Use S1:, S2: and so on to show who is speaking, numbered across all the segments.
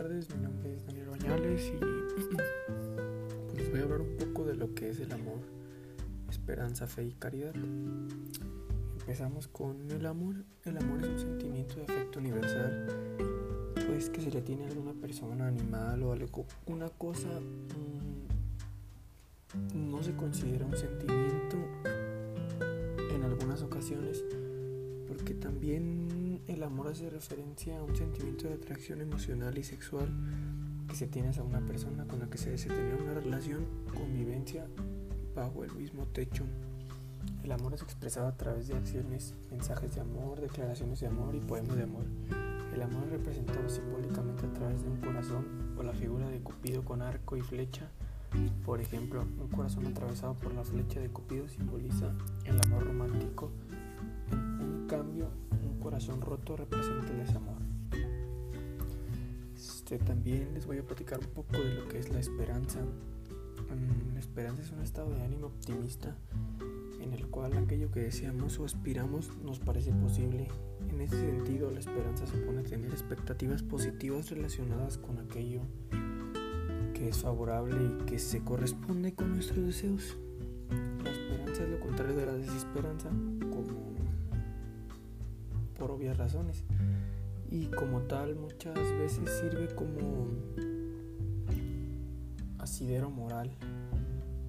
S1: buenas tardes, mi nombre es Daniel Bañales y les voy a hablar un poco de lo que es el amor, esperanza, fe y caridad. Empezamos con el amor. El amor es un sentimiento de afecto universal, pues que se le tiene a alguna persona, animal o algo. Una cosa mm, no se considera un sentimiento en algunas ocasiones porque también el amor hace referencia a un sentimiento de atracción emocional y sexual que se tiene a una persona con la que se desea tener una relación, convivencia bajo el mismo techo. El amor es expresado a través de acciones, mensajes de amor, declaraciones de amor y poemas de amor. El amor es representado simbólicamente a través de un corazón o la figura de Cupido con arco y flecha. Por ejemplo, un corazón atravesado por la flecha de Cupido simboliza el amor romántico. En cambio, un corazón roto representa el desamor. Este, también les voy a platicar un poco de lo que es la esperanza. Mm, la esperanza es un estado de ánimo optimista en el cual aquello que deseamos o aspiramos nos parece posible. En ese sentido, la esperanza supone tener expectativas positivas relacionadas con aquello que es favorable y que se corresponde con nuestros deseos. La esperanza es lo contrario de la desesperanza, como por obvias razones, y como tal muchas veces sirve como asidero moral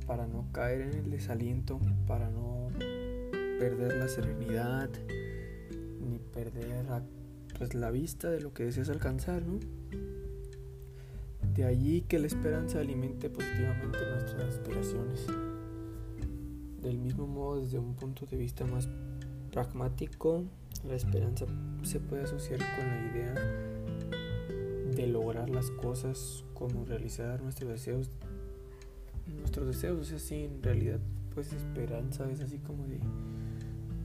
S1: para no caer en el desaliento, para no perder la serenidad, ni perder la, pues, la vista de lo que deseas alcanzar, ¿no? De allí que la esperanza alimente positivamente nuestras aspiraciones. Del mismo modo, desde un punto de vista más pragmático, la esperanza se puede asociar con la idea de lograr las cosas como realizar nuestros deseos nuestros deseos. O sea, sí, en realidad, pues esperanza es así como de...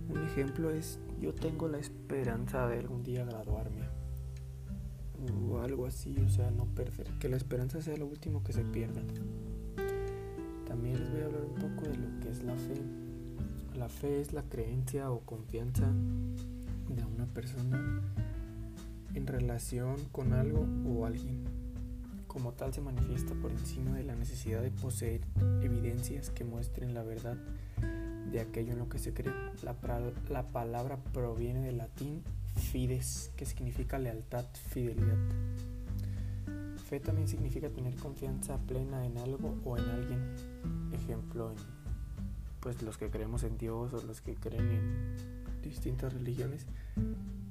S1: Un ejemplo es, yo tengo la esperanza de algún día graduarme. O algo así, o sea, no perder. Que la esperanza sea lo último que se pierda. También les voy a hablar un poco de lo que es la fe. La fe es la creencia o confianza persona en relación con algo o alguien como tal se manifiesta por encima de la necesidad de poseer evidencias que muestren la verdad de aquello en lo que se cree. La, la palabra proviene del latín fides, que significa lealtad, fidelidad. Fe también significa tener confianza plena en algo o en alguien. Ejemplo, en pues los que creemos en Dios o los que creen en distintas religiones,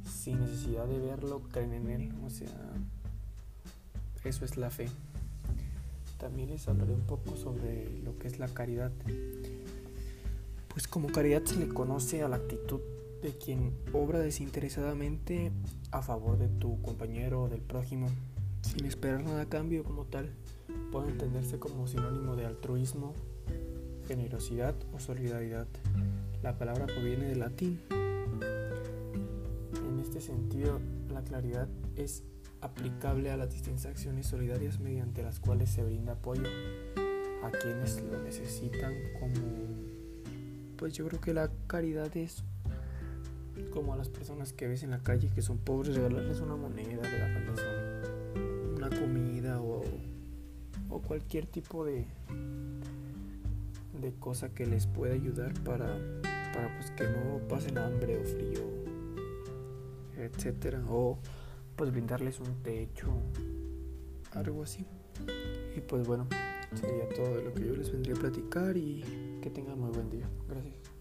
S1: sin necesidad de verlo, creen en Él. O sea, eso es la fe. También les hablaré un poco sobre lo que es la caridad. Pues como caridad se le conoce a la actitud de quien obra desinteresadamente a favor de tu compañero o del prójimo, sin esperar nada a cambio como tal. Puede entenderse como sinónimo de altruismo, generosidad o solidaridad. La palabra proviene del latín. Este sentido, la claridad es aplicable a las distintas acciones solidarias mediante las cuales se brinda apoyo a quienes lo necesitan como pues yo creo que la caridad es como a las personas que ves en la calle que son pobres regalarles una moneda regalarles una comida o, o cualquier tipo de de cosa que les pueda ayudar para para pues que no pasen hambre o frío etcétera o pues brindarles un techo, algo así. Y pues bueno, sería todo lo que yo les vendría a platicar y que tengan muy buen día. Gracias.